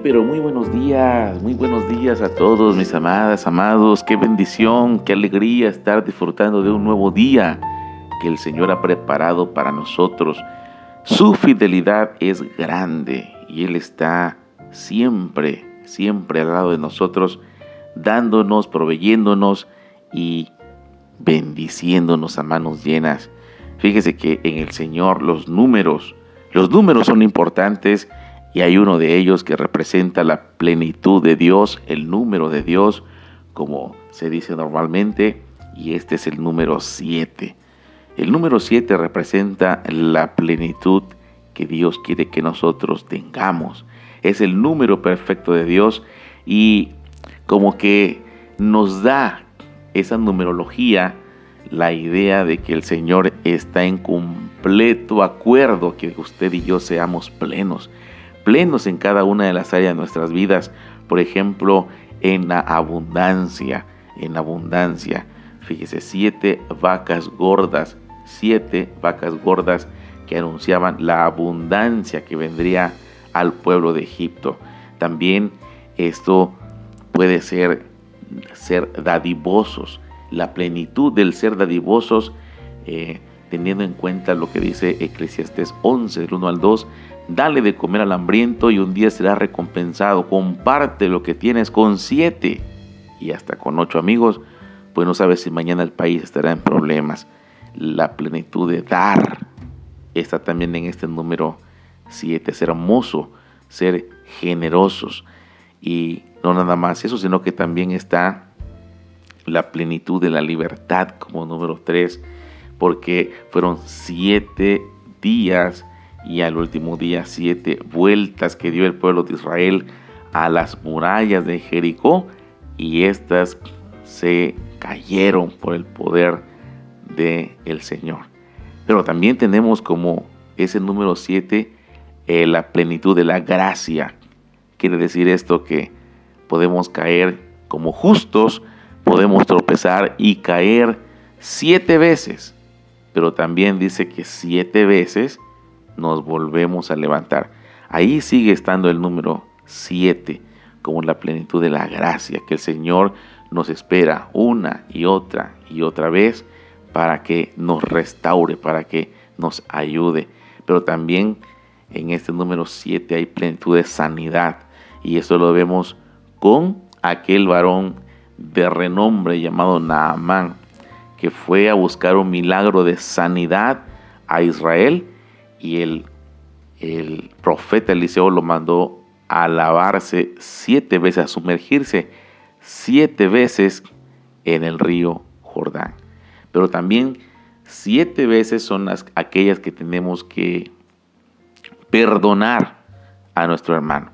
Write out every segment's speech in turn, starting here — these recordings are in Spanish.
Pero muy buenos días, muy buenos días a todos mis amadas, amados. Qué bendición, qué alegría estar disfrutando de un nuevo día que el Señor ha preparado para nosotros. Su fidelidad es grande y Él está siempre, siempre al lado de nosotros, dándonos, proveyéndonos y bendiciéndonos a manos llenas. Fíjese que en el Señor los números, los números son importantes y hay uno de ellos que representa la plenitud de Dios, el número de Dios, como se dice normalmente, y este es el número 7. El número 7 representa la plenitud que Dios quiere que nosotros tengamos. Es el número perfecto de Dios y como que nos da esa numerología la idea de que el Señor está en completo acuerdo que usted y yo seamos plenos plenos en cada una de las áreas de nuestras vidas. Por ejemplo, en la abundancia, en abundancia. Fíjese, siete vacas gordas, siete vacas gordas que anunciaban la abundancia que vendría al pueblo de Egipto. También esto puede ser ser dadivosos, la plenitud del ser dadivosos, eh, teniendo en cuenta lo que dice Eclesiastés 11, del 1 al 2, Dale de comer al hambriento y un día será recompensado. Comparte lo que tienes con siete y hasta con ocho amigos, pues no sabes si mañana el país estará en problemas. La plenitud de dar está también en este número siete. Ser hermoso, ser generosos. Y no nada más eso, sino que también está la plenitud de la libertad como número tres, porque fueron siete días y al último día siete vueltas que dio el pueblo de Israel a las murallas de Jericó y éstas se cayeron por el poder del el Señor. Pero también tenemos como ese número siete eh, la plenitud de la gracia. Quiere decir esto que podemos caer como justos, podemos tropezar y caer siete veces. Pero también dice que siete veces nos volvemos a levantar. Ahí sigue estando el número 7 como la plenitud de la gracia que el Señor nos espera una y otra y otra vez para que nos restaure, para que nos ayude. Pero también en este número 7 hay plenitud de sanidad y eso lo vemos con aquel varón de renombre llamado Naamán que fue a buscar un milagro de sanidad a Israel y el, el profeta Eliseo lo mandó a lavarse siete veces, a sumergirse siete veces en el río Jordán. Pero también siete veces son las, aquellas que tenemos que perdonar a nuestro hermano.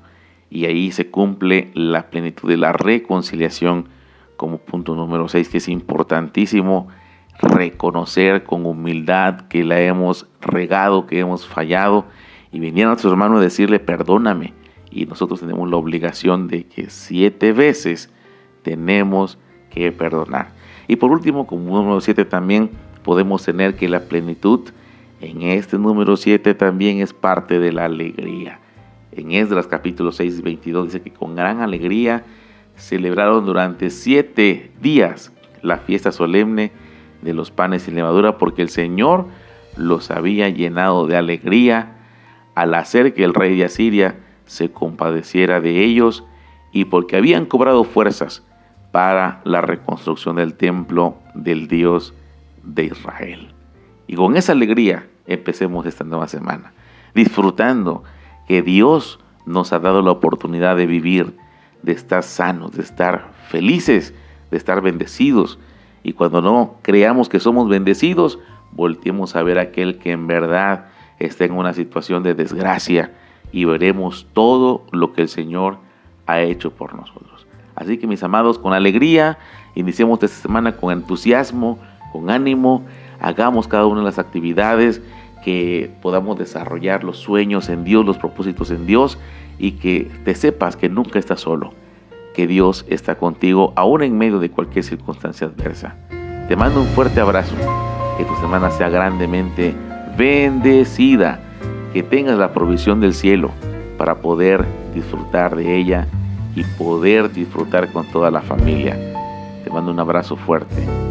Y ahí se cumple la plenitud de la reconciliación como punto número seis, que es importantísimo reconocer con humildad que la hemos regado, que hemos fallado y venir a nuestro hermano a decirle perdóname. Y nosotros tenemos la obligación de que siete veces tenemos que perdonar. Y por último, como número siete también podemos tener que la plenitud en este número siete también es parte de la alegría. En Esdras capítulo 6 y 22 dice que con gran alegría celebraron durante siete días la fiesta solemne de los panes sin levadura, porque el Señor los había llenado de alegría al hacer que el rey de Asiria se compadeciera de ellos y porque habían cobrado fuerzas para la reconstrucción del templo del Dios de Israel. Y con esa alegría empecemos esta nueva semana, disfrutando que Dios nos ha dado la oportunidad de vivir, de estar sanos, de estar felices, de estar bendecidos, y cuando no creamos que somos bendecidos, volteemos a ver a aquel que en verdad está en una situación de desgracia y veremos todo lo que el Señor ha hecho por nosotros. Así que mis amados, con alegría, iniciemos esta semana con entusiasmo, con ánimo, hagamos cada una de las actividades que podamos desarrollar los sueños en Dios, los propósitos en Dios y que te sepas que nunca estás solo Dios está contigo aún en medio de cualquier circunstancia adversa. Te mando un fuerte abrazo, que tu semana sea grandemente bendecida, que tengas la provisión del cielo, para poder disfrutar de ella y poder disfrutar con toda la familia. Te mando un abrazo fuerte.